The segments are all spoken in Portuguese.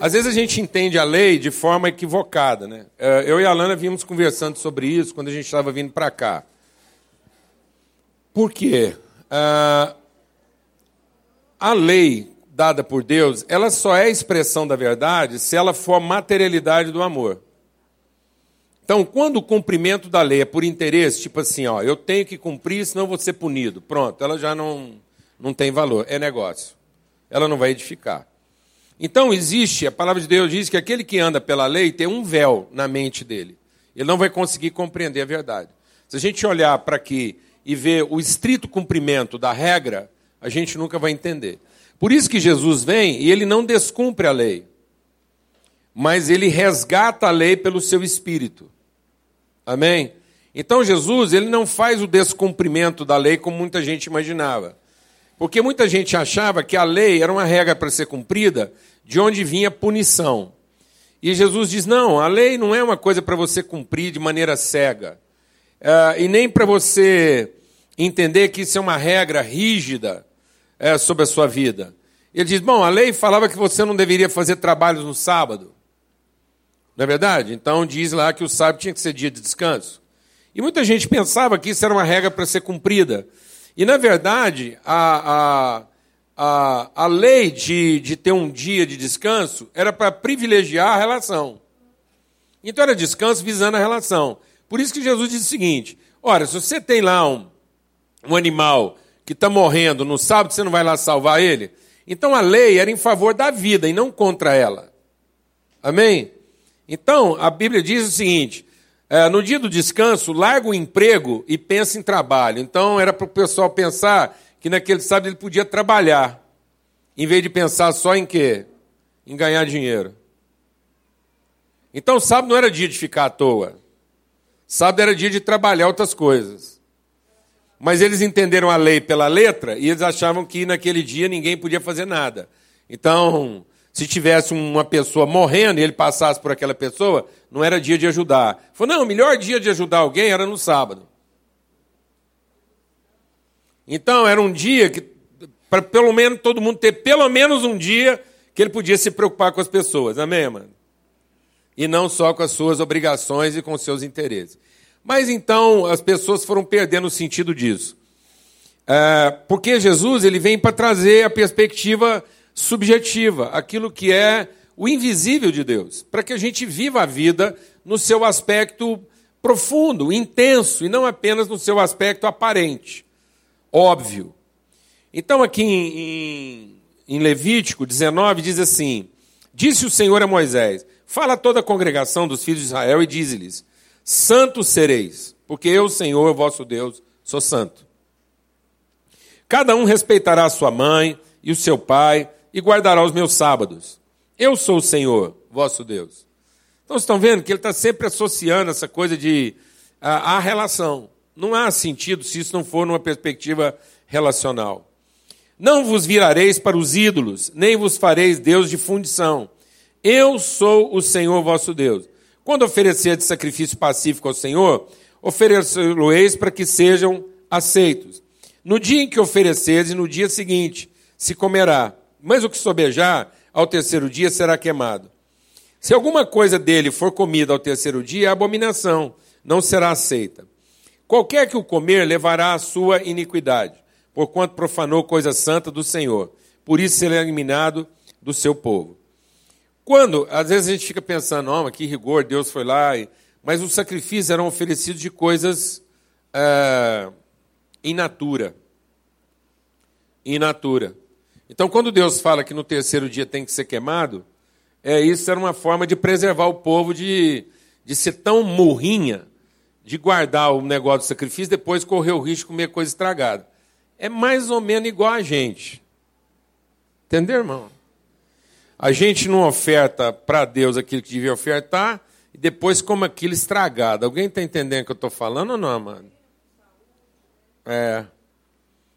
Às vezes a gente entende a lei de forma equivocada. Né? É, eu e a Lana vimos conversando sobre isso quando a gente estava vindo para cá. Por quê? Uh, a lei dada por Deus, ela só é expressão da verdade se ela for a materialidade do amor. Então, quando o cumprimento da lei é por interesse, tipo assim, ó, eu tenho que cumprir, senão vou ser punido. Pronto, ela já não, não tem valor, é negócio. Ela não vai edificar. Então, existe, a palavra de Deus diz que aquele que anda pela lei tem um véu na mente dele. Ele não vai conseguir compreender a verdade. Se a gente olhar para aqui e ver o estrito cumprimento da regra, a gente nunca vai entender. Por isso que Jesus vem e ele não descumpre a lei, mas ele resgata a lei pelo seu espírito. Amém? Então Jesus, ele não faz o descumprimento da lei como muita gente imaginava. Porque muita gente achava que a lei era uma regra para ser cumprida, de onde vinha punição. E Jesus diz: não, a lei não é uma coisa para você cumprir de maneira cega. Uh, e nem para você entender que isso é uma regra rígida uh, sobre a sua vida. Ele diz: bom, a lei falava que você não deveria fazer trabalhos no sábado. Não é verdade? Então diz lá que o sábado tinha que ser dia de descanso. E muita gente pensava que isso era uma regra para ser cumprida. E, na verdade, a, a, a, a lei de, de ter um dia de descanso era para privilegiar a relação. Então era descanso visando a relação. Por isso que Jesus diz o seguinte: ora, se você tem lá um, um animal que está morrendo no sábado, você não vai lá salvar ele? Então a lei era em favor da vida e não contra ela. Amém? Então, a Bíblia diz o seguinte: é, no dia do descanso, larga o emprego e pensa em trabalho. Então, era para o pessoal pensar que naquele sábado ele podia trabalhar, em vez de pensar só em quê? Em ganhar dinheiro. Então, sábado não era dia de ficar à toa. Sábado era dia de trabalhar outras coisas. Mas eles entenderam a lei pela letra e eles achavam que naquele dia ninguém podia fazer nada. Então, se tivesse uma pessoa morrendo e ele passasse por aquela pessoa, não era dia de ajudar. Falou, não, o melhor dia de ajudar alguém era no sábado. Então, era um dia que, para pelo menos todo mundo ter pelo menos um dia que ele podia se preocupar com as pessoas. Amém, mano? E não só com as suas obrigações e com os seus interesses. Mas então as pessoas foram perdendo o sentido disso. É, porque Jesus ele vem para trazer a perspectiva subjetiva, aquilo que é o invisível de Deus, para que a gente viva a vida no seu aspecto profundo, intenso, e não apenas no seu aspecto aparente, óbvio. Então, aqui em, em Levítico 19, diz assim: Disse o Senhor a Moisés: Fala a toda a congregação dos filhos de Israel e dize-lhes: Santos sereis, porque eu, Senhor, vosso Deus, sou santo. Cada um respeitará a sua mãe e o seu pai, e guardará os meus sábados. Eu sou o Senhor, vosso Deus. Então, vocês estão vendo que ele está sempre associando essa coisa de a, a relação. Não há sentido se isso não for numa perspectiva relacional. Não vos virareis para os ídolos, nem vos fareis Deus de fundição. Eu sou o Senhor vosso Deus. Quando oferecer sacrifício pacífico ao Senhor, oferecê-lo-eis para que sejam aceitos. No dia em que ofereceres, e no dia seguinte, se comerá mas o que sobejar ao terceiro dia será queimado. Se alguma coisa dele for comida ao terceiro dia, é abominação, não será aceita. Qualquer que o comer levará a sua iniquidade, porquanto profanou coisa santa do Senhor. Por isso será eliminado do seu povo. Quando, às vezes a gente fica pensando, oh, que rigor, Deus foi lá, mas os sacrifícios eram oferecidos de coisas é, in natura. In natura. Então, quando Deus fala que no terceiro dia tem que ser queimado, é isso era uma forma de preservar o povo de, de ser tão morrinha, de guardar o negócio do sacrifício, depois correr o risco de comer coisa estragada. É mais ou menos igual a gente. Entendeu, irmão? A gente não oferta para Deus aquilo que devia ofertar e depois come aquilo estragado. Alguém está entendendo o que eu estou falando ou não, mano? É.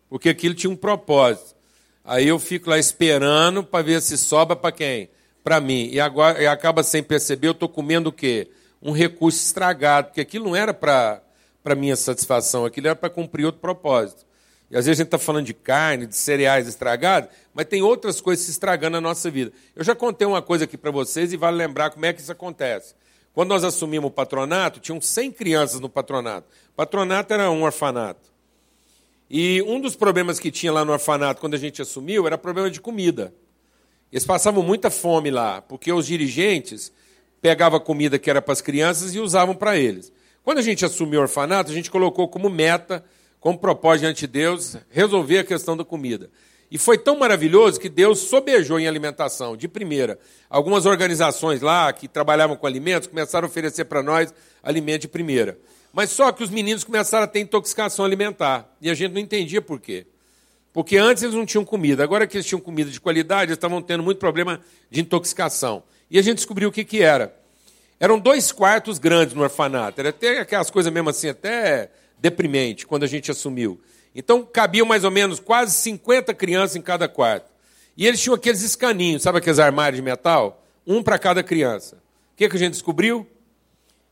Porque aquilo tinha um propósito. Aí eu fico lá esperando para ver se sobra para quem? Para mim. E agora e acaba sem perceber, eu estou comendo o quê? Um recurso estragado, porque aquilo não era para minha satisfação, aquilo era para cumprir outro propósito. E às vezes a gente está falando de carne, de cereais estragados, mas tem outras coisas se estragando na nossa vida. Eu já contei uma coisa aqui para vocês e vale lembrar como é que isso acontece. Quando nós assumimos o patronato, tinham 100 crianças no patronato. O patronato era um orfanato. E um dos problemas que tinha lá no orfanato quando a gente assumiu era problema de comida. Eles passavam muita fome lá, porque os dirigentes pegavam a comida que era para as crianças e usavam para eles. Quando a gente assumiu o orfanato, a gente colocou como meta como propósito diante de Deus, resolver a questão da comida. E foi tão maravilhoso que Deus sobejou em alimentação, de primeira. Algumas organizações lá que trabalhavam com alimentos começaram a oferecer para nós alimento de primeira. Mas só que os meninos começaram a ter intoxicação alimentar. E a gente não entendia por quê. Porque antes eles não tinham comida. Agora que eles tinham comida de qualidade, eles estavam tendo muito problema de intoxicação. E a gente descobriu o que, que era. Eram dois quartos grandes no orfanato. Era até aquelas coisas mesmo assim, até deprimente quando a gente assumiu. Então cabiam mais ou menos quase 50 crianças em cada quarto. E eles tinham aqueles escaninhos, sabe aqueles armários de metal? Um para cada criança. O que, que a gente descobriu?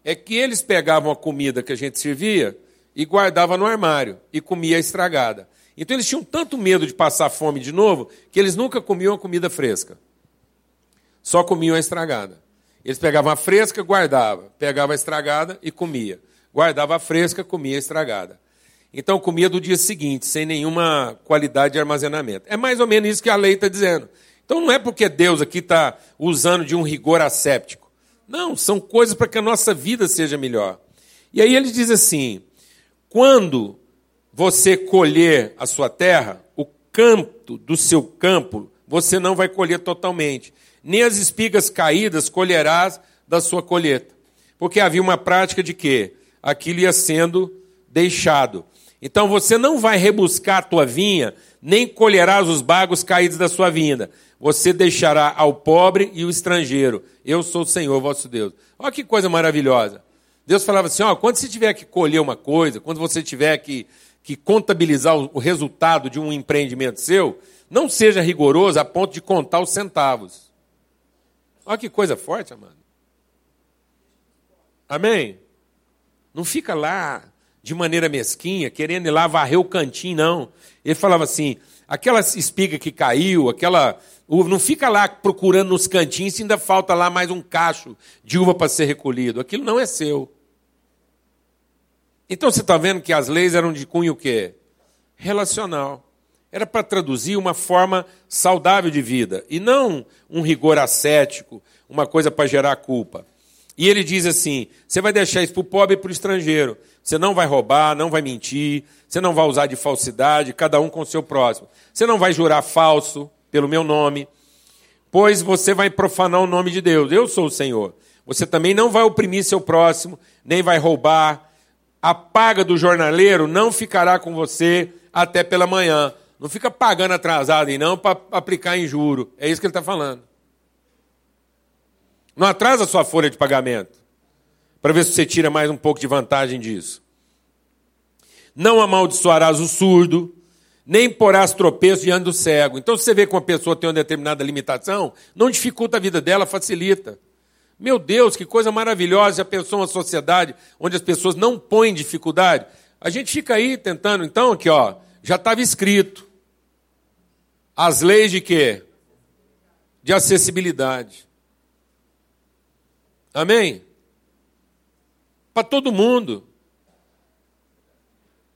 É que eles pegavam a comida que a gente servia e guardavam no armário e comia estragada. Então eles tinham tanto medo de passar fome de novo que eles nunca comiam a comida fresca. Só comiam a estragada. Eles pegavam a fresca, guardavam, pegavam a estragada e comia guardava fresca, comia estragada. Então comia do dia seguinte, sem nenhuma qualidade de armazenamento. É mais ou menos isso que a lei está dizendo. Então não é porque Deus aqui está usando de um rigor asséptico. Não, são coisas para que a nossa vida seja melhor. E aí ele diz assim: quando você colher a sua terra, o canto do seu campo você não vai colher totalmente, nem as espigas caídas colherás da sua colheita. Porque havia uma prática de quê? aquilo ia sendo deixado. Então você não vai rebuscar a tua vinha, nem colherás os bagos caídos da sua vinda. Você deixará ao pobre e o estrangeiro. Eu sou o Senhor vosso Deus. Olha que coisa maravilhosa. Deus falava assim: quando você tiver que colher uma coisa, quando você tiver que, que contabilizar o, o resultado de um empreendimento seu, não seja rigoroso a ponto de contar os centavos. Olha que coisa forte, amado. Amém? Não fica lá de maneira mesquinha, querendo ir lá varrer o cantinho, não. Ele falava assim: aquela espiga que caiu, aquela não fica lá procurando nos cantinhos se ainda falta lá mais um cacho de uva para ser recolhido. Aquilo não é seu. Então você está vendo que as leis eram de cunho o quê? Relacional. Era para traduzir uma forma saudável de vida e não um rigor ascético, uma coisa para gerar culpa. E ele diz assim: você vai deixar isso para o pobre e para o estrangeiro. Você não vai roubar, não vai mentir, você não vai usar de falsidade, cada um com o seu próximo. Você não vai jurar falso pelo meu nome, pois você vai profanar o nome de Deus. Eu sou o Senhor. Você também não vai oprimir seu próximo, nem vai roubar. A paga do jornaleiro não ficará com você até pela manhã. Não fica pagando atrasado e não para aplicar em juro. É isso que ele está falando. Não atrasa a sua folha de pagamento. Para ver se você tira mais um pouco de vantagem disso. Não amaldiçoarás o surdo, nem porás tropeço diante do cego. Então, se você vê que uma pessoa tem uma determinada limitação, não dificulta a vida dela, facilita. Meu Deus, que coisa maravilhosa já pensou uma sociedade onde as pessoas não põem dificuldade. A gente fica aí tentando, então, aqui, ó, já estava escrito. As leis de quê? De acessibilidade. Amém? Para todo mundo.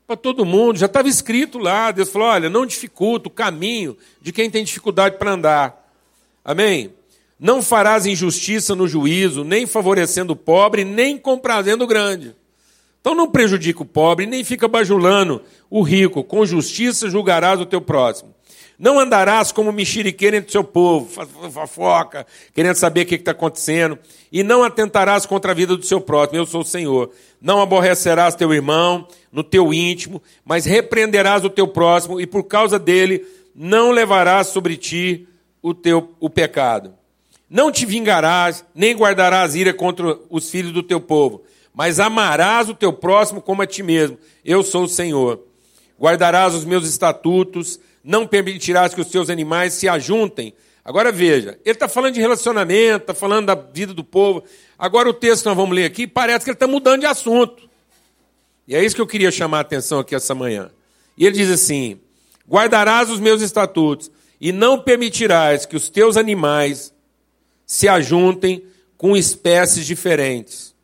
Para todo mundo. Já estava escrito lá. Deus falou: olha, não dificulta o caminho de quem tem dificuldade para andar. Amém? Não farás injustiça no juízo, nem favorecendo o pobre, nem comprazendo o grande. Então não prejudica o pobre, nem fica bajulando o rico. Com justiça julgarás o teu próximo. Não andarás como mexeriqueiro entre o seu povo, fofoca, querendo saber o que está acontecendo. E não atentarás contra a vida do seu próximo, eu sou o Senhor. Não aborrecerás teu irmão no teu íntimo, mas repreenderás o teu próximo, e por causa dele não levarás sobre ti o teu o pecado. Não te vingarás, nem guardarás ira contra os filhos do teu povo, mas amarás o teu próximo como a ti mesmo. Eu sou o Senhor. Guardarás os meus estatutos, não permitirás que os seus animais se ajuntem. Agora veja, ele está falando de relacionamento, está falando da vida do povo. Agora o texto que nós vamos ler aqui parece que ele está mudando de assunto. E é isso que eu queria chamar a atenção aqui essa manhã. E ele diz assim: Guardarás os meus estatutos e não permitirás que os teus animais se ajuntem com espécies diferentes.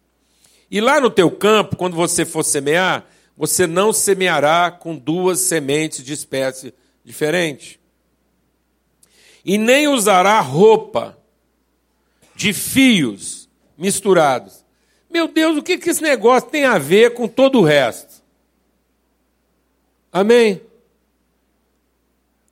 E lá no teu campo, quando você for semear, você não semeará com duas sementes de espécie diferente. E nem usará roupa de fios misturados. Meu Deus, o que, que esse negócio tem a ver com todo o resto? Amém?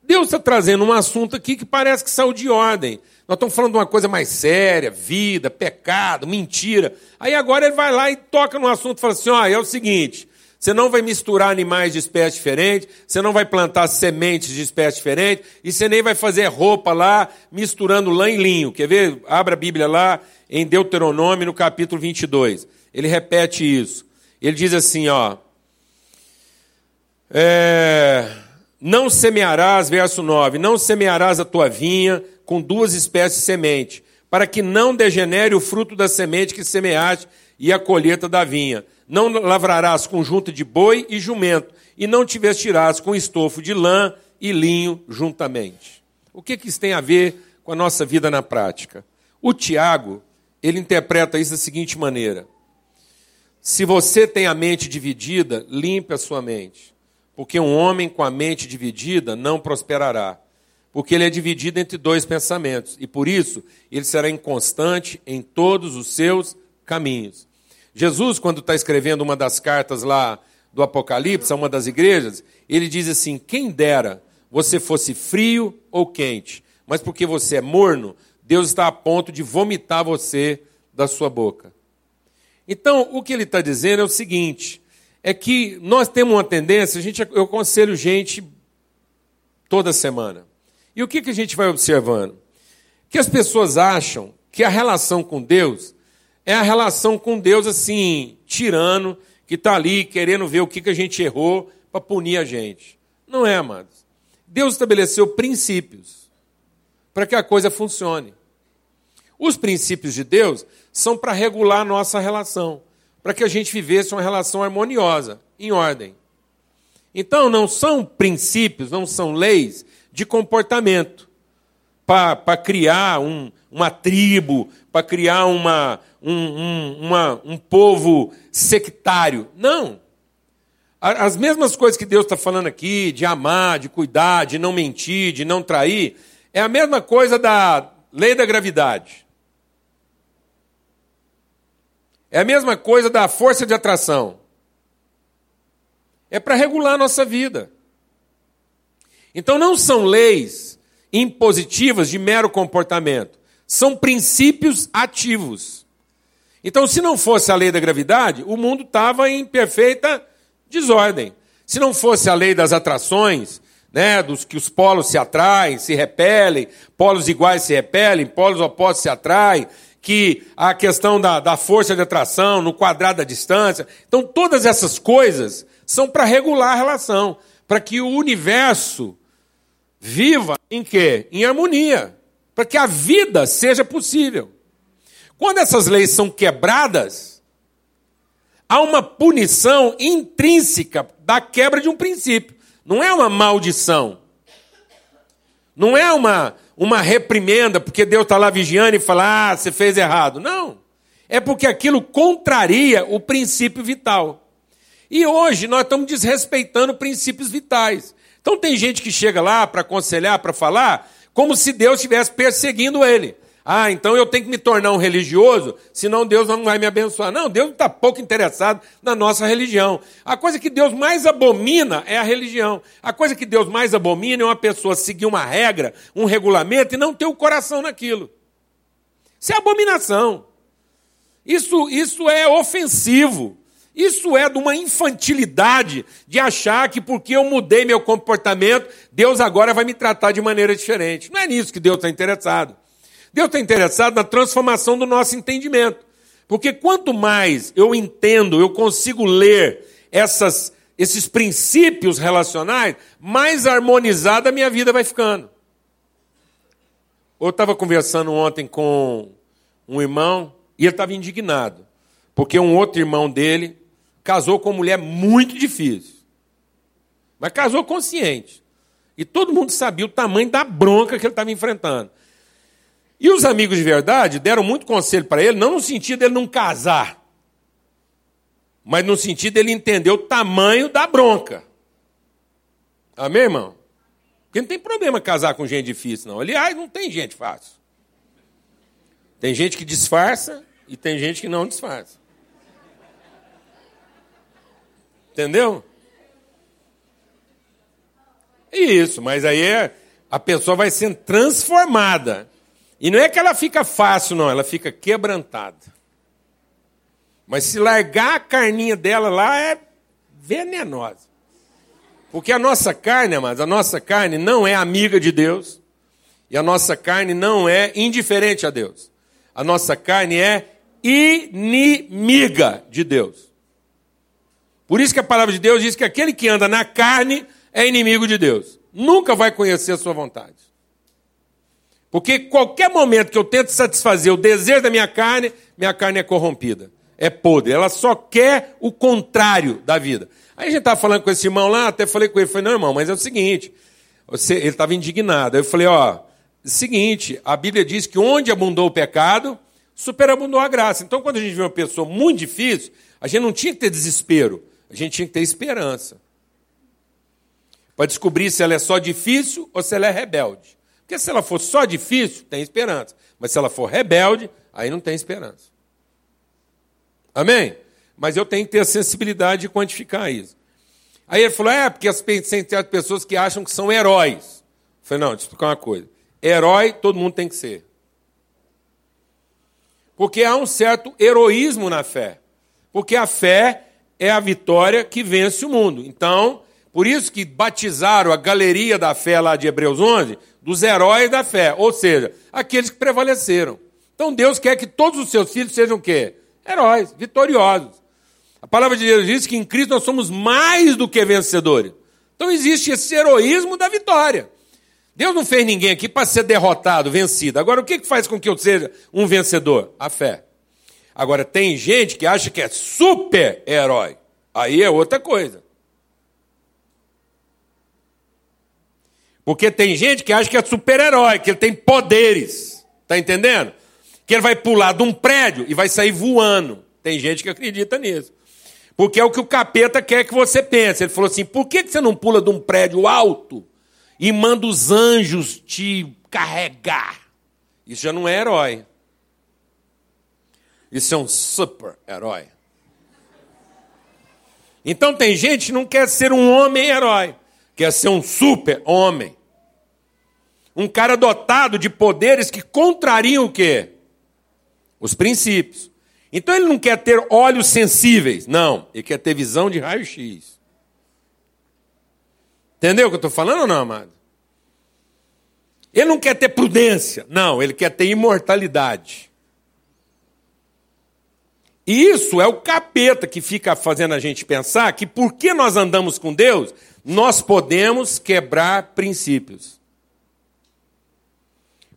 Deus está trazendo um assunto aqui que parece que saiu de ordem. Nós estamos falando de uma coisa mais séria, vida, pecado, mentira. Aí agora ele vai lá e toca no assunto e fala assim: ó, é o seguinte, você não vai misturar animais de espécie diferente, você não vai plantar sementes de espécie diferente, e você nem vai fazer roupa lá misturando lã e linho. Quer ver? Abra a Bíblia lá em Deuteronômio, no capítulo 22. Ele repete isso. Ele diz assim, ó. É, não semearás, verso 9, não semearás a tua vinha, com duas espécies de semente, para que não degenere o fruto da semente que semeaste e a colheita da vinha. Não lavrarás conjunto de boi e jumento, e não te vestirás com estofo de lã e linho juntamente. O que, que isso tem a ver com a nossa vida na prática? O Tiago, ele interpreta isso da seguinte maneira: se você tem a mente dividida, limpe a sua mente, porque um homem com a mente dividida não prosperará porque ele é dividido entre dois pensamentos, e por isso ele será inconstante em todos os seus caminhos. Jesus, quando está escrevendo uma das cartas lá do Apocalipse, a uma das igrejas, ele diz assim: Quem dera você fosse frio ou quente, mas porque você é morno, Deus está a ponto de vomitar você da sua boca. Então, o que ele está dizendo é o seguinte: é que nós temos uma tendência, a gente, eu aconselho gente toda semana. E o que, que a gente vai observando? Que as pessoas acham que a relação com Deus é a relação com Deus assim, tirano, que está ali querendo ver o que, que a gente errou para punir a gente. Não é, amados. Deus estabeleceu princípios para que a coisa funcione. Os princípios de Deus são para regular a nossa relação, para que a gente vivesse uma relação harmoniosa, em ordem. Então, não são princípios, não são leis de comportamento para criar um, uma tribo, para criar uma, um, um, uma, um povo sectário. Não. As mesmas coisas que Deus está falando aqui, de amar, de cuidar, de não mentir, de não trair, é a mesma coisa da lei da gravidade. É a mesma coisa da força de atração. É para regular a nossa vida. Então não são leis impositivas de mero comportamento, são princípios ativos. Então, se não fosse a lei da gravidade, o mundo estava em perfeita desordem. Se não fosse a lei das atrações, né, dos que os polos se atraem, se repelem, polos iguais se repelem, polos opostos se atraem, que a questão da, da força de atração, no quadrado da distância. Então, todas essas coisas são para regular a relação, para que o universo viva em quê? Em harmonia, para que a vida seja possível. Quando essas leis são quebradas, há uma punição intrínseca da quebra de um princípio. Não é uma maldição. Não é uma, uma reprimenda, porque Deus está lá vigiando e fala, ah, você fez errado. Não. É porque aquilo contraria o princípio vital. E hoje nós estamos desrespeitando princípios vitais. Então tem gente que chega lá para aconselhar, para falar, como se Deus estivesse perseguindo ele. Ah, então eu tenho que me tornar um religioso, senão Deus não vai me abençoar. Não, Deus está pouco interessado na nossa religião. A coisa que Deus mais abomina é a religião. A coisa que Deus mais abomina é uma pessoa seguir uma regra, um regulamento e não ter o coração naquilo. Isso é abominação. Isso, isso é ofensivo. Isso é de uma infantilidade de achar que porque eu mudei meu comportamento, Deus agora vai me tratar de maneira diferente. Não é nisso que Deus está interessado. Deus está interessado na transformação do nosso entendimento. Porque quanto mais eu entendo, eu consigo ler essas, esses princípios relacionais, mais harmonizada a minha vida vai ficando. Eu estava conversando ontem com um irmão e ele estava indignado, porque um outro irmão dele casou com uma mulher muito difícil. Mas casou consciente. E todo mundo sabia o tamanho da bronca que ele estava enfrentando. E os amigos de verdade deram muito conselho para ele, não no sentido dele não casar, mas no sentido dele entender o tamanho da bronca. Amém, irmão? Porque não tem problema casar com gente difícil, não. Aliás, não tem gente fácil. Tem gente que disfarça e tem gente que não disfarça. Entendeu? Isso, mas aí é, a pessoa vai sendo transformada. E não é que ela fica fácil, não, ela fica quebrantada. Mas se largar a carninha dela lá é venenosa. Porque a nossa carne, amados, a nossa carne não é amiga de Deus. E a nossa carne não é indiferente a Deus. A nossa carne é inimiga de Deus. Por isso que a palavra de Deus diz que aquele que anda na carne é inimigo de Deus. Nunca vai conhecer a sua vontade. Porque qualquer momento que eu tento satisfazer o desejo da minha carne, minha carne é corrompida, é podre. Ela só quer o contrário da vida. Aí a gente estava falando com esse irmão lá, até falei com ele, falei, não, irmão, mas é o seguinte, você, ele estava indignado. Aí eu falei, ó, seguinte, a Bíblia diz que onde abundou o pecado, superabundou a graça. Então, quando a gente vê uma pessoa muito difícil, a gente não tinha que ter desespero, a gente tinha que ter esperança para descobrir se ela é só difícil ou se ela é rebelde. Porque se ela for só difícil, tem esperança. Mas se ela for rebelde, aí não tem esperança. Amém? Mas eu tenho que ter a sensibilidade de quantificar isso. Aí ele falou: é, porque as pessoas que acham que são heróis. Eu falei: não, deixa eu explicar uma coisa. Herói todo mundo tem que ser. Porque há um certo heroísmo na fé. Porque a fé é a vitória que vence o mundo. Então, por isso que batizaram a galeria da fé lá de Hebreus 11 dos heróis da fé, ou seja, aqueles que prevaleceram. Então Deus quer que todos os seus filhos sejam o quê? Heróis, vitoriosos. A palavra de Deus diz que em Cristo nós somos mais do que vencedores. Então existe esse heroísmo da vitória. Deus não fez ninguém aqui para ser derrotado, vencido. Agora, o que faz com que eu seja um vencedor? A fé. Agora, tem gente que acha que é super-herói. Aí é outra coisa. Porque tem gente que acha que é super-herói, que ele tem poderes. Está entendendo? Que ele vai pular de um prédio e vai sair voando. Tem gente que acredita nisso. Porque é o que o capeta quer que você pense. Ele falou assim: por que você não pula de um prédio alto e manda os anjos te carregar? Isso já não é herói. Isso é um super-herói. Então tem gente que não quer ser um homem-herói, quer ser um super-homem um cara dotado de poderes que contrariam o quê? Os princípios. Então ele não quer ter olhos sensíveis, não, ele quer ter visão de raio-x. Entendeu o que eu estou falando ou não, amado? Ele não quer ter prudência, não, ele quer ter imortalidade. E isso é o capeta que fica fazendo a gente pensar que porque nós andamos com Deus, nós podemos quebrar princípios.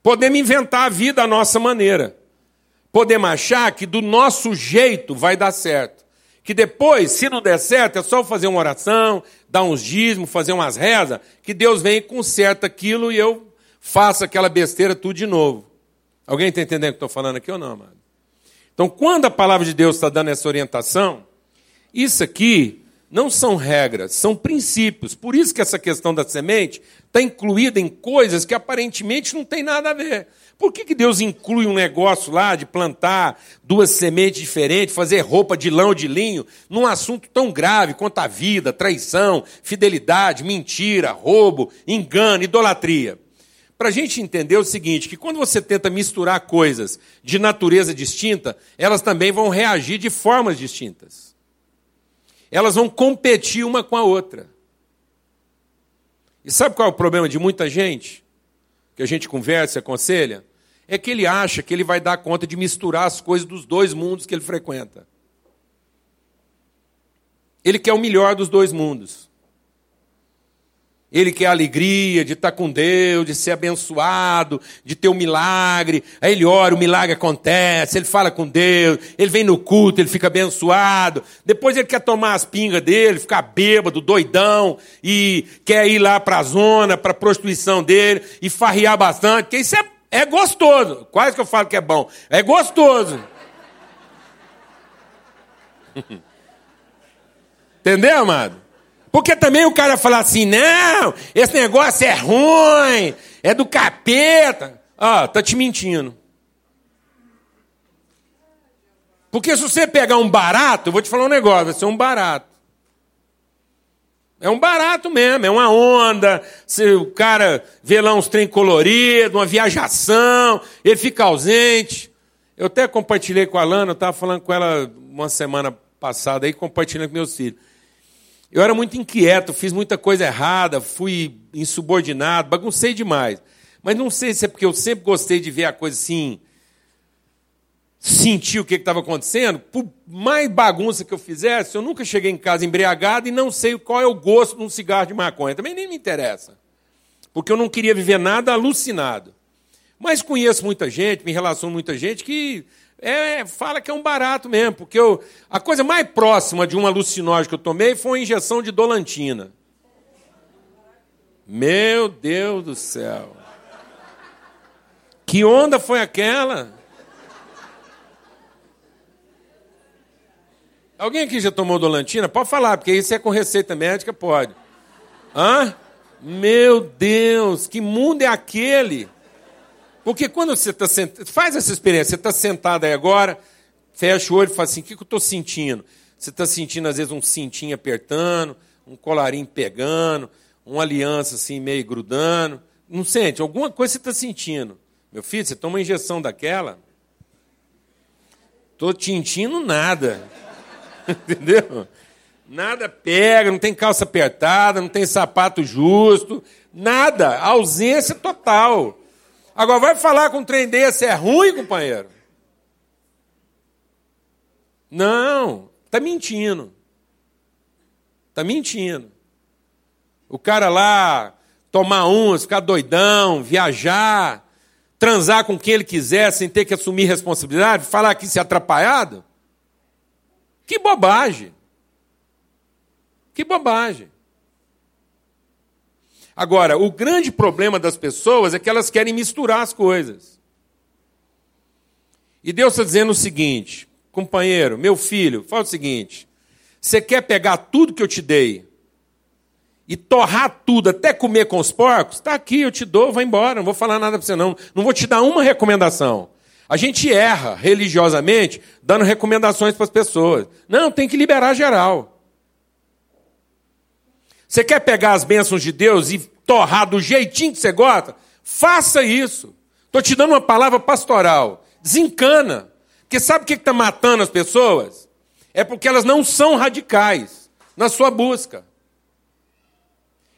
Podemos inventar a vida à nossa maneira. Podemos achar que do nosso jeito vai dar certo. Que depois, se não der certo, é só fazer uma oração, dar uns dízimos, fazer umas rezas, que Deus vem e conserta aquilo e eu faço aquela besteira tudo de novo. Alguém está entendendo o que estou falando aqui ou não, amado? Então, quando a palavra de Deus está dando essa orientação, isso aqui não são regras, são princípios. Por isso que essa questão da semente está incluída em coisas que aparentemente não tem nada a ver. Por que, que Deus inclui um negócio lá de plantar duas sementes diferentes, fazer roupa de lã ou de linho, num assunto tão grave quanto a vida, traição, fidelidade, mentira, roubo, engano, idolatria? Para a gente entender o seguinte: que quando você tenta misturar coisas de natureza distinta, elas também vão reagir de formas distintas elas vão competir uma com a outra. E sabe qual é o problema de muita gente? Que a gente conversa e aconselha? É que ele acha que ele vai dar conta de misturar as coisas dos dois mundos que ele frequenta. Ele quer o melhor dos dois mundos. Ele quer alegria de estar com Deus, de ser abençoado, de ter um milagre. Aí ele ora, o milagre acontece, ele fala com Deus, ele vem no culto, ele fica abençoado. Depois ele quer tomar as pingas dele, ficar bêbado, doidão, e quer ir lá para a zona, para a prostituição dele, e farrear bastante, porque isso é, é gostoso. Quase que eu falo que é bom. É gostoso. Entendeu, amado? Porque também o cara fala assim: não, esse negócio é ruim, é do capeta. Ah, tá te mentindo. Porque se você pegar um barato, eu vou te falar um negócio, vai ser um barato. É um barato mesmo, é uma onda. Se o cara vê lá uns trem coloridos, uma viajação, ele fica ausente. Eu até compartilhei com a Lana, eu estava falando com ela uma semana passada aí, compartilhando com meus filhos. Eu era muito inquieto, fiz muita coisa errada, fui insubordinado, baguncei demais. Mas não sei se é porque eu sempre gostei de ver a coisa assim, sentir o que estava acontecendo. Por mais bagunça que eu fizesse, eu nunca cheguei em casa embriagado e não sei qual é o gosto de um cigarro de maconha. Também nem me interessa. Porque eu não queria viver nada alucinado. Mas conheço muita gente, me relaciono com muita gente que é, fala que é um barato mesmo, porque eu, a coisa mais próxima de um alucinógeno que eu tomei foi uma injeção de dolantina. Meu Deus do céu. Que onda foi aquela? Alguém aqui já tomou dolantina? Pode falar, porque isso é com receita médica, pode. Hã? Meu Deus, que mundo é aquele? Porque quando você está sentado, faz essa experiência, você está sentado aí agora, fecha o olho e fala assim: o que, eu estou sentindo? Você está sentindo, às vezes, um cintinho apertando, um colarinho pegando, uma aliança assim meio grudando. Não sente? Alguma coisa você está sentindo. Meu filho, você toma uma injeção daquela. Estou tintindo nada. Entendeu? Nada pega, não tem calça apertada, não tem sapato justo, nada. Ausência total. Agora, vai falar com um trem desse é ruim, companheiro? Não, está mentindo. Está mentindo. O cara lá tomar uns, ficar doidão, viajar, transar com quem ele quiser sem ter que assumir responsabilidade, falar que se atrapalhado? Que bobagem. Que bobagem. Agora, o grande problema das pessoas é que elas querem misturar as coisas. E Deus está dizendo o seguinte, companheiro, meu filho, fala o seguinte: você quer pegar tudo que eu te dei e torrar tudo, até comer com os porcos? Está aqui, eu te dou, vai embora, não vou falar nada para você, não. Não vou te dar uma recomendação. A gente erra religiosamente dando recomendações para as pessoas. Não, tem que liberar geral. Você quer pegar as bênçãos de Deus e torrar do jeitinho que você gosta? Faça isso. Estou te dando uma palavra pastoral. Desencana. Porque sabe o que está matando as pessoas? É porque elas não são radicais na sua busca.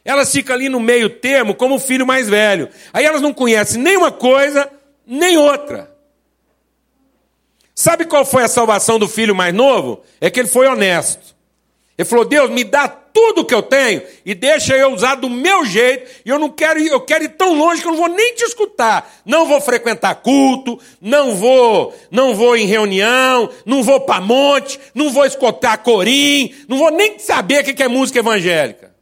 Elas ficam ali no meio termo como o filho mais velho. Aí elas não conhecem nem uma coisa, nem outra. Sabe qual foi a salvação do filho mais novo? É que ele foi honesto. Ele falou: Deus, me dá tudo que eu tenho e deixa eu usar do meu jeito. E eu não quero eu quero ir tão longe que eu não vou nem te escutar. Não vou frequentar culto, não vou, não vou em reunião, não vou para monte, não vou escutar corim, não vou nem saber o que é música evangélica.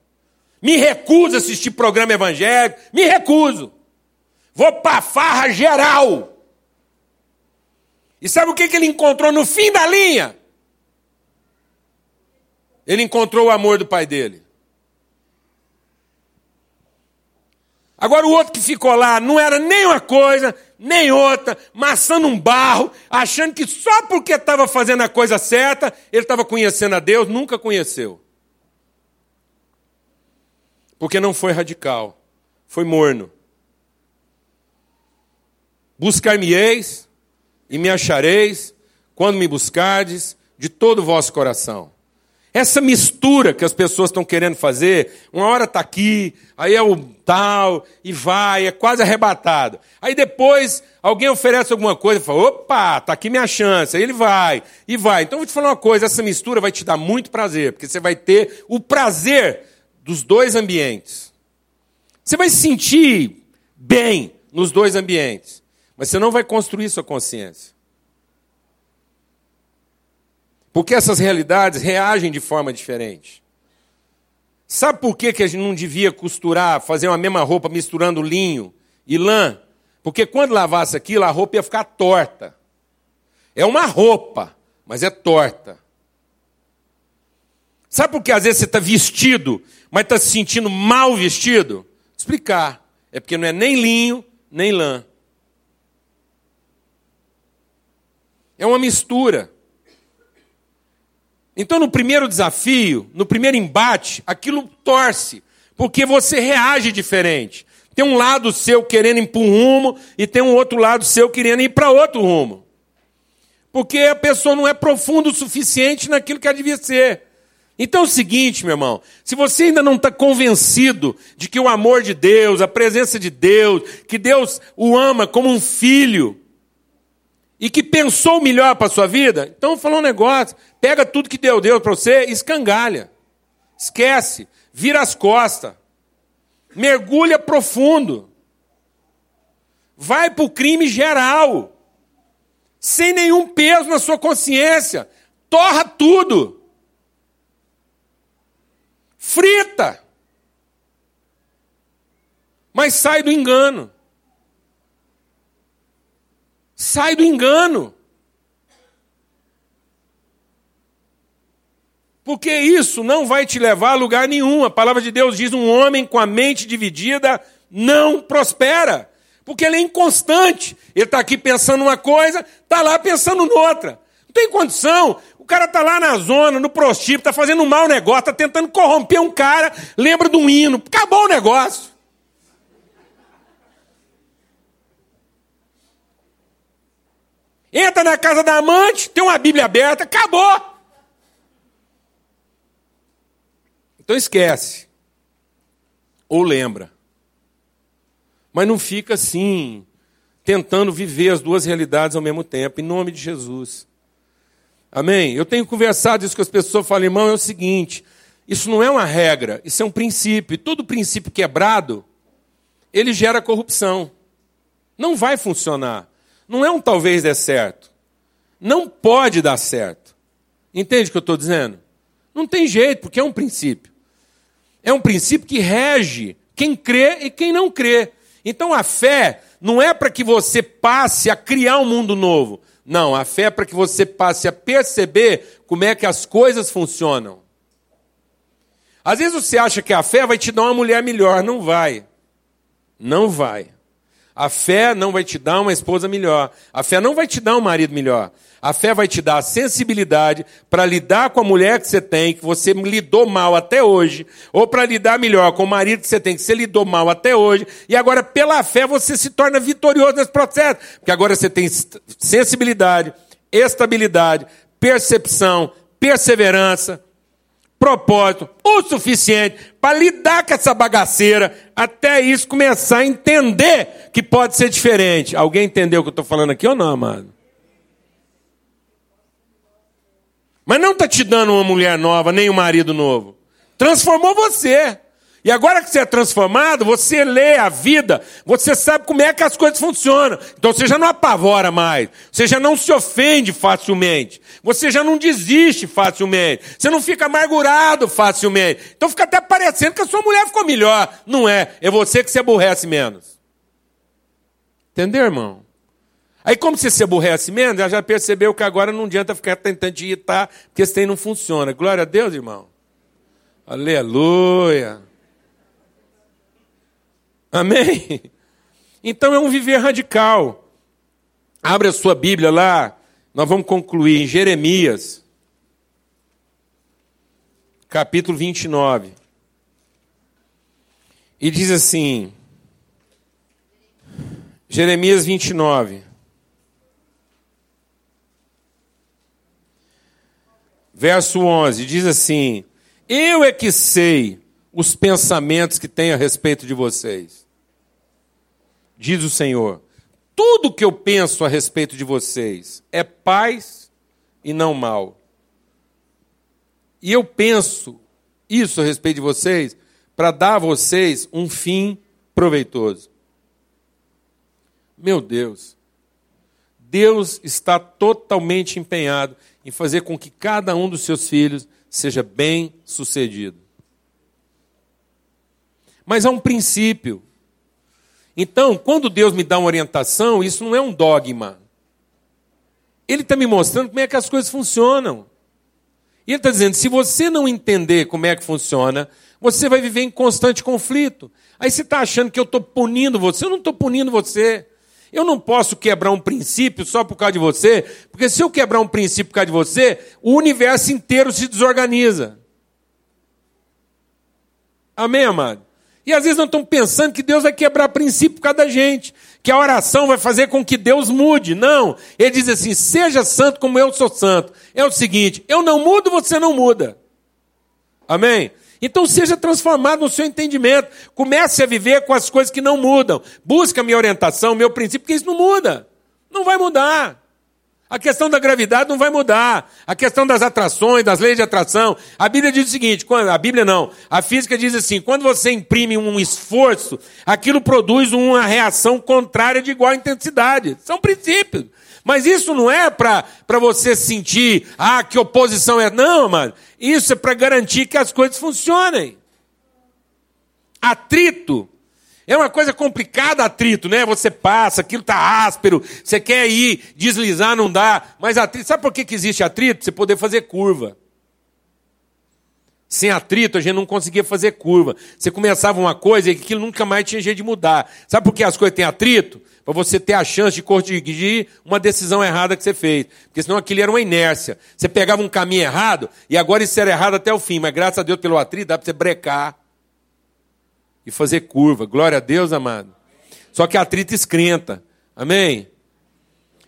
Me recuso a assistir programa evangélico, me recuso. Vou para farra geral. E sabe o que ele encontrou no fim da linha? Ele encontrou o amor do pai dele. Agora o outro que ficou lá não era nem uma coisa, nem outra, maçando um barro, achando que só porque estava fazendo a coisa certa, ele estava conhecendo a Deus, nunca conheceu. Porque não foi radical, foi morno. Buscar-me-eis e me achareis, quando me buscardes de todo o vosso coração. Essa mistura que as pessoas estão querendo fazer, uma hora está aqui, aí é o tal, e vai, é quase arrebatado. Aí depois alguém oferece alguma coisa e fala: opa, está aqui minha chance. Aí ele vai, e vai. Então vou te falar uma coisa: essa mistura vai te dar muito prazer, porque você vai ter o prazer dos dois ambientes. Você vai se sentir bem nos dois ambientes, mas você não vai construir sua consciência. Porque essas realidades reagem de forma diferente. Sabe por que, que a gente não devia costurar, fazer uma mesma roupa misturando linho e lã? Porque quando lavasse aquilo, a roupa ia ficar torta. É uma roupa, mas é torta. Sabe por que às vezes você está vestido, mas está se sentindo mal vestido? Explicar. É porque não é nem linho, nem lã. É uma mistura. Então, no primeiro desafio, no primeiro embate, aquilo torce, porque você reage diferente. Tem um lado seu querendo ir para um rumo e tem um outro lado seu querendo ir para outro rumo. Porque a pessoa não é profunda o suficiente naquilo que ela devia ser. Então é o seguinte, meu irmão: se você ainda não está convencido de que o amor de Deus, a presença de Deus, que Deus o ama como um filho, e que pensou melhor para a sua vida, então falou um negócio: pega tudo que deu Deus para você escangalha. Esquece, vira as costas, mergulha profundo, vai para o crime geral, sem nenhum peso na sua consciência, torra tudo. Frita. Mas sai do engano. Sai do engano. Porque isso não vai te levar a lugar nenhum. A palavra de Deus diz: um homem com a mente dividida não prospera. Porque ele é inconstante. Ele está aqui pensando uma coisa, está lá pensando noutra. Não tem condição. O cara tá lá na zona, no prostíbulo, tá fazendo um mau negócio, tá tentando corromper um cara, lembra de um hino. Acabou o negócio. Entra na casa da amante, tem uma Bíblia aberta, acabou. Então esquece. Ou lembra. Mas não fica assim, tentando viver as duas realidades ao mesmo tempo, em nome de Jesus. Amém? Eu tenho conversado isso com as pessoas, falo, irmão, é o seguinte: isso não é uma regra, isso é um princípio. Todo princípio quebrado, ele gera corrupção. Não vai funcionar. Não é um talvez dê certo. Não pode dar certo. Entende o que eu estou dizendo? Não tem jeito, porque é um princípio. É um princípio que rege quem crê e quem não crê. Então a fé não é para que você passe a criar um mundo novo. Não, a fé é para que você passe a perceber como é que as coisas funcionam. Às vezes você acha que a fé vai te dar uma mulher melhor. Não vai. Não vai. A fé não vai te dar uma esposa melhor. A fé não vai te dar um marido melhor. A fé vai te dar a sensibilidade para lidar com a mulher que você tem, que você lidou mal até hoje, ou para lidar melhor com o marido que você tem, que você lidou mal até hoje, e agora pela fé você se torna vitorioso nesse processo, porque agora você tem sensibilidade, estabilidade, percepção, perseverança, propósito o suficiente para lidar com essa bagaceira até isso começar a entender que pode ser diferente. Alguém entendeu o que eu estou falando aqui ou não, amado? Mas não está te dando uma mulher nova, nem um marido novo. Transformou você. E agora que você é transformado, você lê a vida, você sabe como é que as coisas funcionam. Então você já não apavora mais, você já não se ofende facilmente, você já não desiste facilmente, você não fica amargurado facilmente. Então fica até parecendo que a sua mulher ficou melhor. Não é, é você que se aborrece menos. Entendeu, irmão? Aí, como você se aborrece menos, ela já percebeu que agora não adianta ficar tentando irritar, porque esse trem não funciona. Glória a Deus, irmão. Aleluia. Amém? Então é um viver radical. Abre a sua Bíblia lá, nós vamos concluir em Jeremias, capítulo 29. E diz assim, Jeremias 29. Verso 11, diz assim: Eu é que sei os pensamentos que tenho a respeito de vocês diz o Senhor: tudo que eu penso a respeito de vocês é paz e não mal. E eu penso isso a respeito de vocês para dar a vocês um fim proveitoso. Meu Deus. Deus está totalmente empenhado em fazer com que cada um dos seus filhos seja bem sucedido. Mas há um princípio. Então, quando Deus me dá uma orientação, isso não é um dogma. Ele está me mostrando como é que as coisas funcionam. E ele está dizendo: se você não entender como é que funciona, você vai viver em constante conflito. Aí você está achando que eu estou punindo você. Eu não estou punindo você. Eu não posso quebrar um princípio só por causa de você, porque se eu quebrar um princípio por causa de você, o universo inteiro se desorganiza. Amém, amado? E às vezes não estão pensando que Deus vai quebrar princípio por causa da gente, que a oração vai fazer com que Deus mude. Não. Ele diz assim: seja santo como eu sou santo. É o seguinte: eu não mudo, você não muda. Amém? Então seja transformado no seu entendimento. Comece a viver com as coisas que não mudam. Busca minha orientação, meu princípio, porque isso não muda. Não vai mudar. A questão da gravidade não vai mudar. A questão das atrações, das leis de atração. A Bíblia diz o seguinte: quando, a Bíblia não. A física diz assim: quando você imprime um esforço, aquilo produz uma reação contrária de igual intensidade. São princípios. Mas isso não é para você sentir, ah, que oposição é. Não, mano. Isso é para garantir que as coisas funcionem. Atrito é uma coisa complicada atrito, né? Você passa, aquilo está áspero, você quer ir, deslizar, não dá. Mas atrito, sabe por que, que existe atrito? Você poder fazer curva. Sem atrito, a gente não conseguia fazer curva. Você começava uma coisa e aquilo nunca mais tinha jeito de mudar. Sabe por que as coisas têm atrito? Para você ter a chance de corrigir uma decisão errada que você fez. Porque senão aquilo era uma inércia. Você pegava um caminho errado e agora isso era errado até o fim. Mas graças a Deus pelo atrito dá para você brecar e fazer curva. Glória a Deus, amado. Só que atrito esquenta. Amém?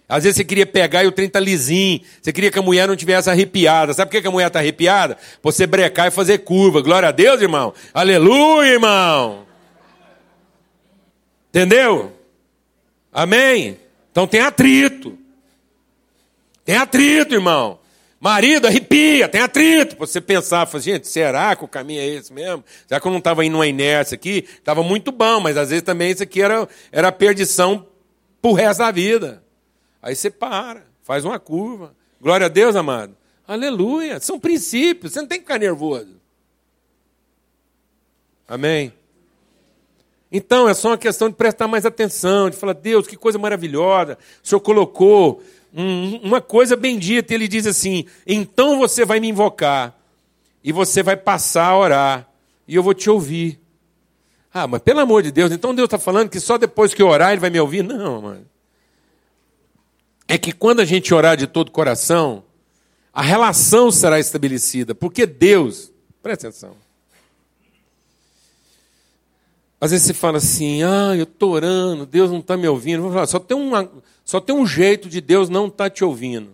Às vezes você queria pegar e o trem está lisinho. Você queria que a mulher não tivesse arrepiada. Sabe por que a mulher está arrepiada? você brecar e fazer curva. Glória a Deus, irmão. Aleluia, irmão. Entendeu? Amém? Então tem atrito. Tem atrito, irmão. Marido, arrepia, tem atrito. Você pensar, gente, será que o caminho é esse mesmo? Será que eu não estava indo numa inércia aqui? Estava muito bom, mas às vezes também isso aqui era, era perdição pro resto da vida. Aí você para, faz uma curva. Glória a Deus, amado. Aleluia. São princípios, você não tem que ficar nervoso. Amém? Então, é só uma questão de prestar mais atenção, de falar, Deus, que coisa maravilhosa. O Senhor colocou uma coisa bendita. Ele diz assim: então você vai me invocar, e você vai passar a orar, e eu vou te ouvir. Ah, mas pelo amor de Deus, então Deus está falando que só depois que eu orar ele vai me ouvir? Não, mano. É que quando a gente orar de todo coração, a relação será estabelecida, porque Deus, presta atenção. Às vezes você fala assim, ah, eu estou orando, Deus não está me ouvindo. Vou falar, só tem uma, só tem um jeito de Deus não estar tá te ouvindo.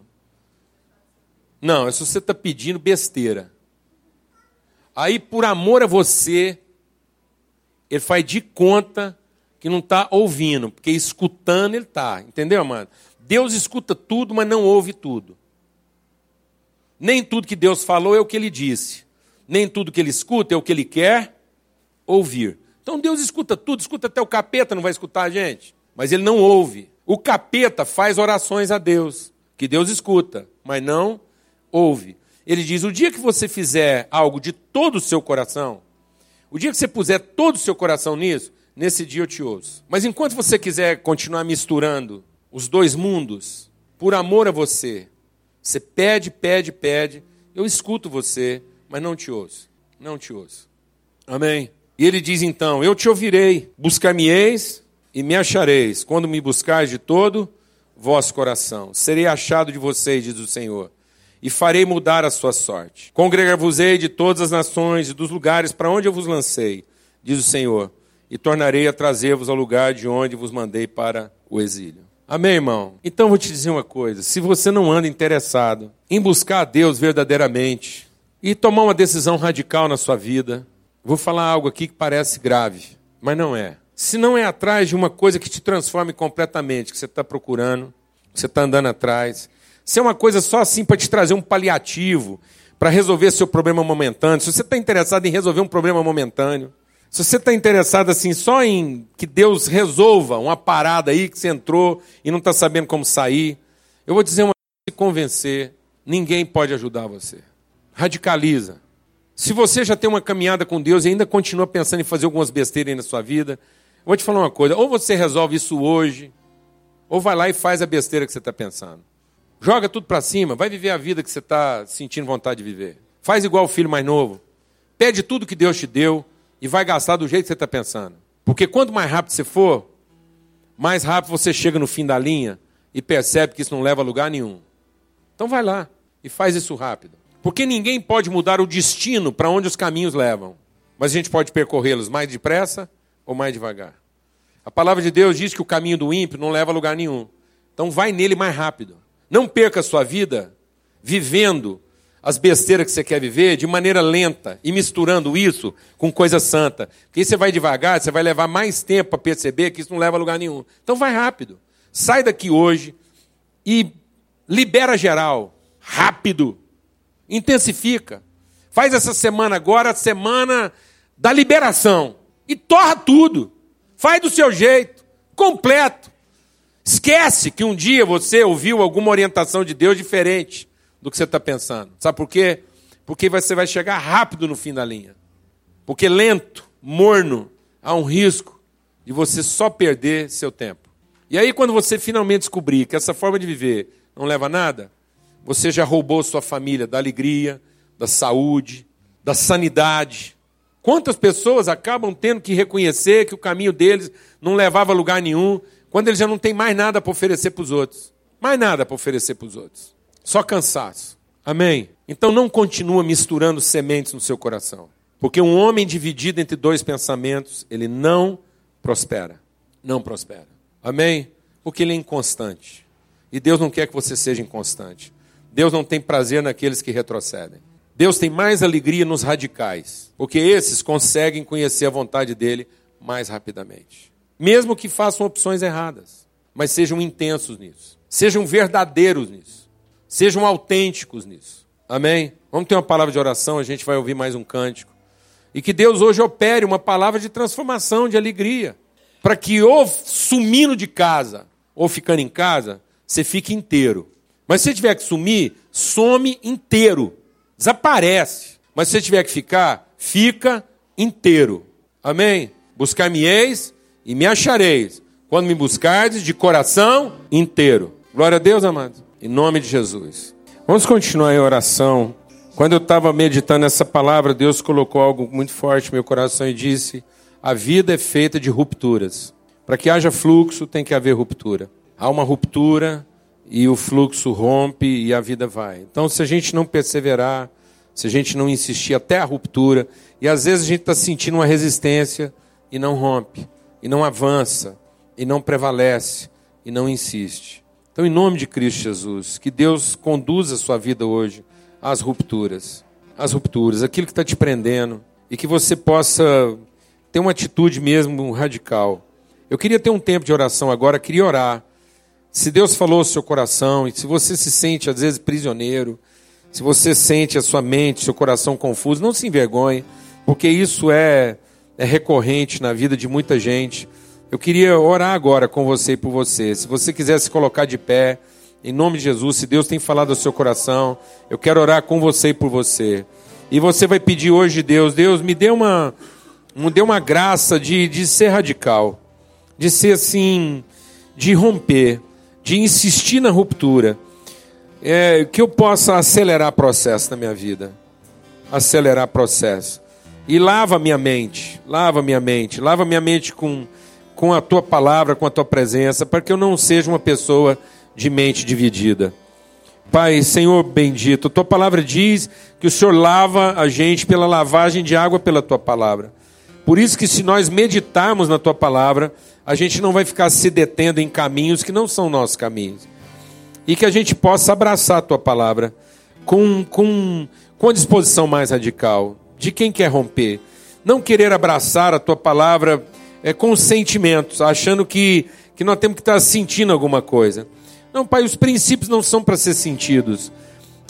Não, é se você está pedindo besteira. Aí, por amor a você, ele faz de conta que não está ouvindo, porque escutando ele está. Entendeu, mano? Deus escuta tudo, mas não ouve tudo. Nem tudo que Deus falou é o que ele disse. Nem tudo que ele escuta é o que ele quer ouvir. Então Deus escuta tudo, escuta até o capeta, não vai escutar a gente. Mas ele não ouve. O capeta faz orações a Deus, que Deus escuta, mas não ouve. Ele diz: o dia que você fizer algo de todo o seu coração, o dia que você puser todo o seu coração nisso, nesse dia eu te ouço. Mas enquanto você quiser continuar misturando os dois mundos, por amor a você, você pede, pede, pede, eu escuto você, mas não te ouço. Não te ouço. Amém? E ele diz então: Eu te ouvirei, buscar-me-eis e me achareis, quando me buscais de todo vosso coração. Serei achado de vocês, diz o Senhor, e farei mudar a sua sorte. Congregar-vos-ei de todas as nações e dos lugares para onde eu vos lancei, diz o Senhor, e tornarei a trazer-vos ao lugar de onde vos mandei para o exílio. Amém, irmão? Então vou te dizer uma coisa: se você não anda interessado em buscar a Deus verdadeiramente e tomar uma decisão radical na sua vida, vou falar algo aqui que parece grave, mas não é se não é atrás de uma coisa que te transforme completamente, que você está procurando, que você está andando atrás, se é uma coisa só assim para te trazer um paliativo, para resolver seu problema momentâneo, se você está interessado em resolver um problema momentâneo, Se você está interessado assim só em que Deus resolva uma parada aí que você entrou e não está sabendo como sair, eu vou dizer uma coisa, se convencer, ninguém pode ajudar você. Radicaliza. Se você já tem uma caminhada com Deus e ainda continua pensando em fazer algumas besteiras na sua vida, vou te falar uma coisa: ou você resolve isso hoje, ou vai lá e faz a besteira que você está pensando. Joga tudo para cima, vai viver a vida que você está sentindo vontade de viver. Faz igual o filho mais novo. Pede tudo que Deus te deu e vai gastar do jeito que você está pensando. Porque quanto mais rápido você for, mais rápido você chega no fim da linha e percebe que isso não leva a lugar nenhum. Então vai lá e faz isso rápido. Porque ninguém pode mudar o destino para onde os caminhos levam. Mas a gente pode percorrê-los mais depressa ou mais devagar. A palavra de Deus diz que o caminho do ímpio não leva a lugar nenhum. Então vai nele mais rápido. Não perca a sua vida vivendo as besteiras que você quer viver de maneira lenta e misturando isso com coisa santa. Porque aí você vai devagar, você vai levar mais tempo para perceber que isso não leva a lugar nenhum. Então vai rápido. Sai daqui hoje e libera geral. Rápido. Intensifica. Faz essa semana agora a semana da liberação. E torra tudo. Faz do seu jeito. Completo. Esquece que um dia você ouviu alguma orientação de Deus diferente do que você está pensando. Sabe por quê? Porque você vai chegar rápido no fim da linha. Porque lento, morno, há um risco de você só perder seu tempo. E aí, quando você finalmente descobrir que essa forma de viver não leva a nada, você já roubou sua família da alegria, da saúde, da sanidade. Quantas pessoas acabam tendo que reconhecer que o caminho deles não levava a lugar nenhum, quando eles já não têm mais nada para oferecer para os outros? Mais nada para oferecer para os outros. Só cansaço. Amém? Então não continua misturando sementes no seu coração. Porque um homem dividido entre dois pensamentos, ele não prospera. Não prospera. Amém? Porque ele é inconstante. E Deus não quer que você seja inconstante. Deus não tem prazer naqueles que retrocedem. Deus tem mais alegria nos radicais, porque esses conseguem conhecer a vontade dele mais rapidamente. Mesmo que façam opções erradas, mas sejam intensos nisso, sejam verdadeiros nisso. Sejam autênticos nisso. Amém? Vamos ter uma palavra de oração, a gente vai ouvir mais um cântico. E que Deus hoje opere uma palavra de transformação, de alegria. Para que ou sumindo de casa, ou ficando em casa, você fique inteiro. Mas se tiver que sumir, some inteiro. Desaparece. Mas se você tiver que ficar, fica inteiro. Amém? Buscar-me-eis e me achareis. Quando me buscardes de coração inteiro. Glória a Deus, amados. Em nome de Jesus. Vamos continuar em oração. Quando eu estava meditando essa palavra, Deus colocou algo muito forte no meu coração e disse: A vida é feita de rupturas. Para que haja fluxo, tem que haver ruptura. Há uma ruptura e o fluxo rompe e a vida vai. Então, se a gente não perseverar, se a gente não insistir até a ruptura, e às vezes a gente está sentindo uma resistência e não rompe, e não avança, e não prevalece, e não insiste. Então, em nome de Cristo Jesus, que Deus conduza a sua vida hoje às rupturas, às rupturas, aquilo que está te prendendo, e que você possa ter uma atitude mesmo radical. Eu queria ter um tempo de oração agora, queria orar. Se Deus falou ao seu coração, e se você se sente às vezes prisioneiro, se você sente a sua mente, seu coração confuso, não se envergonhe, porque isso é, é recorrente na vida de muita gente. Eu queria orar agora com você e por você. Se você quiser se colocar de pé, em nome de Jesus, se Deus tem falado ao seu coração, eu quero orar com você e por você. E você vai pedir hoje de Deus, Deus, me dê uma, me dê uma graça de, de ser radical, de ser assim, de romper, de insistir na ruptura. É, que eu possa acelerar processo na minha vida. Acelerar processo. E lava minha mente, lava minha mente, lava minha mente com com a tua palavra, com a tua presença, para que eu não seja uma pessoa de mente dividida. Pai, Senhor bendito, tua palavra diz que o Senhor lava a gente pela lavagem de água pela tua palavra. Por isso que se nós meditarmos na tua palavra, a gente não vai ficar se detendo em caminhos que não são nossos caminhos. E que a gente possa abraçar a tua palavra com, com, com a disposição mais radical de quem quer romper. Não querer abraçar a tua palavra é, com sentimentos, achando que, que nós temos que estar sentindo alguma coisa. Não, Pai, os princípios não são para ser sentidos.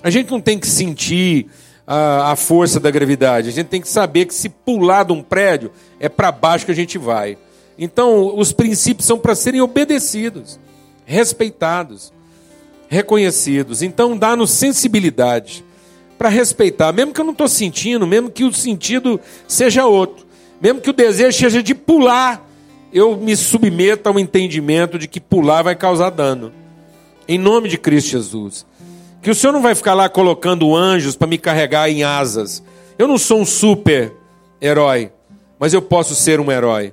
A gente não tem que sentir a, a força da gravidade. A gente tem que saber que se pular de um prédio, é para baixo que a gente vai. Então, os princípios são para serem obedecidos, respeitados, reconhecidos. Então, dá-nos sensibilidade para respeitar, mesmo que eu não estou sentindo, mesmo que o sentido seja outro, mesmo que o desejo seja de pular, eu me submeto ao entendimento de que pular vai causar dano. Em nome de Cristo Jesus. Que o Senhor não vai ficar lá colocando anjos para me carregar em asas. Eu não sou um super herói, mas eu posso ser um herói.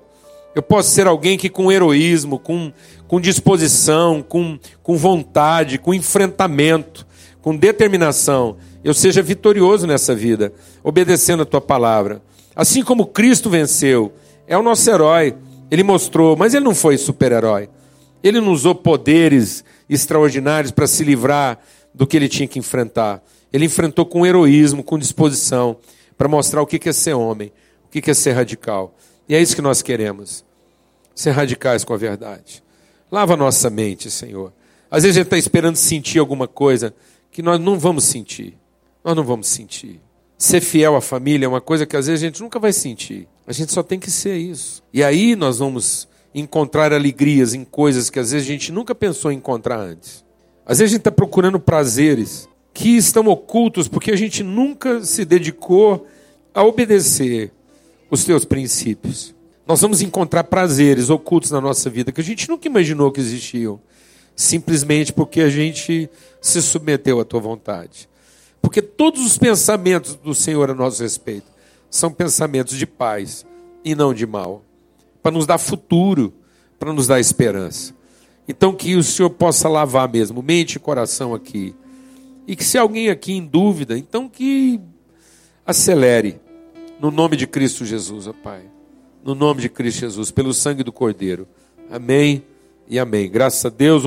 Eu posso ser alguém que, com heroísmo, com, com disposição, com, com vontade, com enfrentamento, com determinação, eu seja vitorioso nessa vida, obedecendo a tua palavra. Assim como Cristo venceu, é o nosso herói. Ele mostrou, mas ele não foi super-herói. Ele não usou poderes extraordinários para se livrar do que ele tinha que enfrentar. Ele enfrentou com heroísmo, com disposição, para mostrar o que é ser homem, o que é ser radical. E é isso que nós queremos. Ser radicais com a verdade. Lava a nossa mente, Senhor. Às vezes a gente está esperando sentir alguma coisa que nós não vamos sentir. Nós não vamos sentir. Ser fiel à família é uma coisa que às vezes a gente nunca vai sentir. A gente só tem que ser isso. E aí nós vamos encontrar alegrias em coisas que às vezes a gente nunca pensou em encontrar antes. Às vezes a gente está procurando prazeres que estão ocultos porque a gente nunca se dedicou a obedecer os teus princípios. Nós vamos encontrar prazeres ocultos na nossa vida que a gente nunca imaginou que existiam, simplesmente porque a gente se submeteu à tua vontade. Porque todos os pensamentos do Senhor a nosso respeito são pensamentos de paz e não de mal, para nos dar futuro, para nos dar esperança. Então que o Senhor possa lavar mesmo mente e coração aqui. E que se alguém aqui em dúvida, então que acelere no nome de Cristo Jesus, ó Pai. No nome de Cristo Jesus, pelo sangue do Cordeiro. Amém e amém. Graças a Deus.